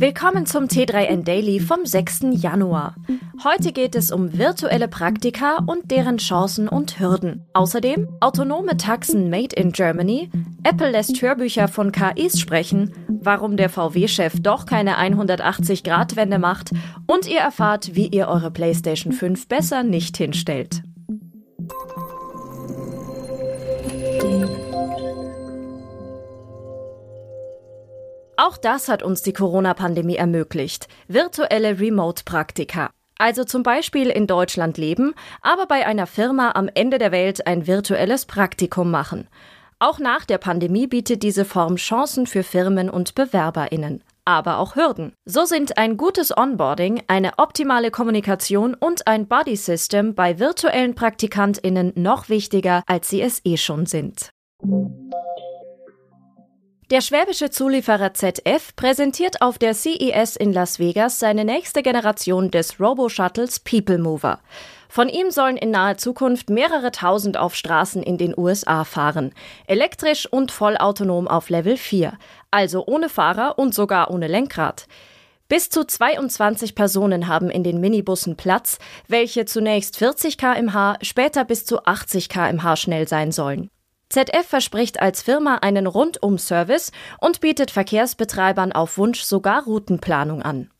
Willkommen zum T3N Daily vom 6. Januar. Heute geht es um virtuelle Praktika und deren Chancen und Hürden. Außerdem autonome Taxen made in Germany, Apple lässt Hörbücher von KIs sprechen, warum der VW-Chef doch keine 180-Grad-Wende macht und ihr erfahrt, wie ihr eure PlayStation 5 besser nicht hinstellt. Auch das hat uns die Corona-Pandemie ermöglicht. Virtuelle Remote-Praktika. Also zum Beispiel in Deutschland leben, aber bei einer Firma am Ende der Welt ein virtuelles Praktikum machen. Auch nach der Pandemie bietet diese Form Chancen für Firmen und Bewerberinnen, aber auch Hürden. So sind ein gutes Onboarding, eine optimale Kommunikation und ein Body System bei virtuellen Praktikantinnen noch wichtiger, als sie es eh schon sind. Der schwäbische Zulieferer ZF präsentiert auf der CES in Las Vegas seine nächste Generation des Robo-Shuttles People Mover. Von ihm sollen in naher Zukunft mehrere tausend auf Straßen in den USA fahren. Elektrisch und vollautonom auf Level 4. Also ohne Fahrer und sogar ohne Lenkrad. Bis zu 22 Personen haben in den Minibussen Platz, welche zunächst 40 kmh, später bis zu 80 kmh schnell sein sollen. ZF verspricht als Firma einen Rundum-Service und bietet Verkehrsbetreibern auf Wunsch sogar Routenplanung an.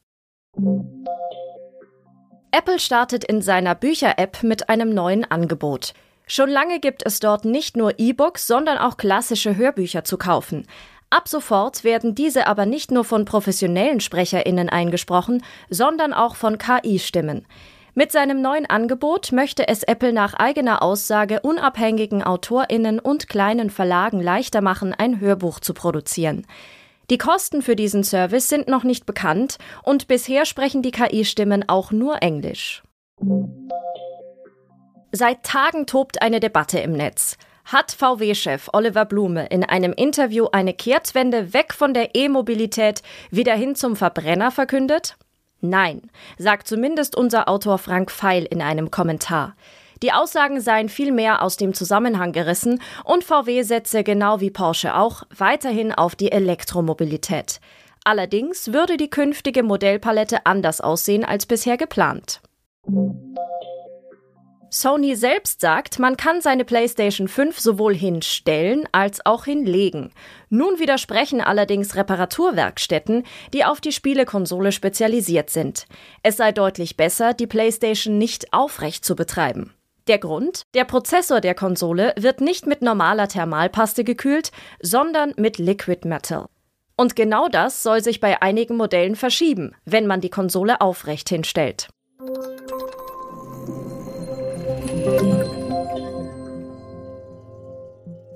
Apple startet in seiner Bücher-App mit einem neuen Angebot. Schon lange gibt es dort nicht nur E-Books, sondern auch klassische Hörbücher zu kaufen. Ab sofort werden diese aber nicht nur von professionellen Sprecherinnen eingesprochen, sondern auch von KI-Stimmen. Mit seinem neuen Angebot möchte es Apple nach eigener Aussage unabhängigen Autorinnen und kleinen Verlagen leichter machen, ein Hörbuch zu produzieren. Die Kosten für diesen Service sind noch nicht bekannt und bisher sprechen die KI-Stimmen auch nur Englisch. Seit Tagen tobt eine Debatte im Netz. Hat VW-Chef Oliver Blume in einem Interview eine Kehrtwende weg von der E-Mobilität wieder hin zum Verbrenner verkündet? Nein, sagt zumindest unser Autor Frank Feil in einem Kommentar. Die Aussagen seien vielmehr aus dem Zusammenhang gerissen und VW setze genau wie Porsche auch weiterhin auf die Elektromobilität. Allerdings würde die künftige Modellpalette anders aussehen als bisher geplant. Sony selbst sagt, man kann seine PlayStation 5 sowohl hinstellen als auch hinlegen. Nun widersprechen allerdings Reparaturwerkstätten, die auf die Spielekonsole spezialisiert sind. Es sei deutlich besser, die PlayStation nicht aufrecht zu betreiben. Der Grund? Der Prozessor der Konsole wird nicht mit normaler Thermalpaste gekühlt, sondern mit Liquid Metal. Und genau das soll sich bei einigen Modellen verschieben, wenn man die Konsole aufrecht hinstellt.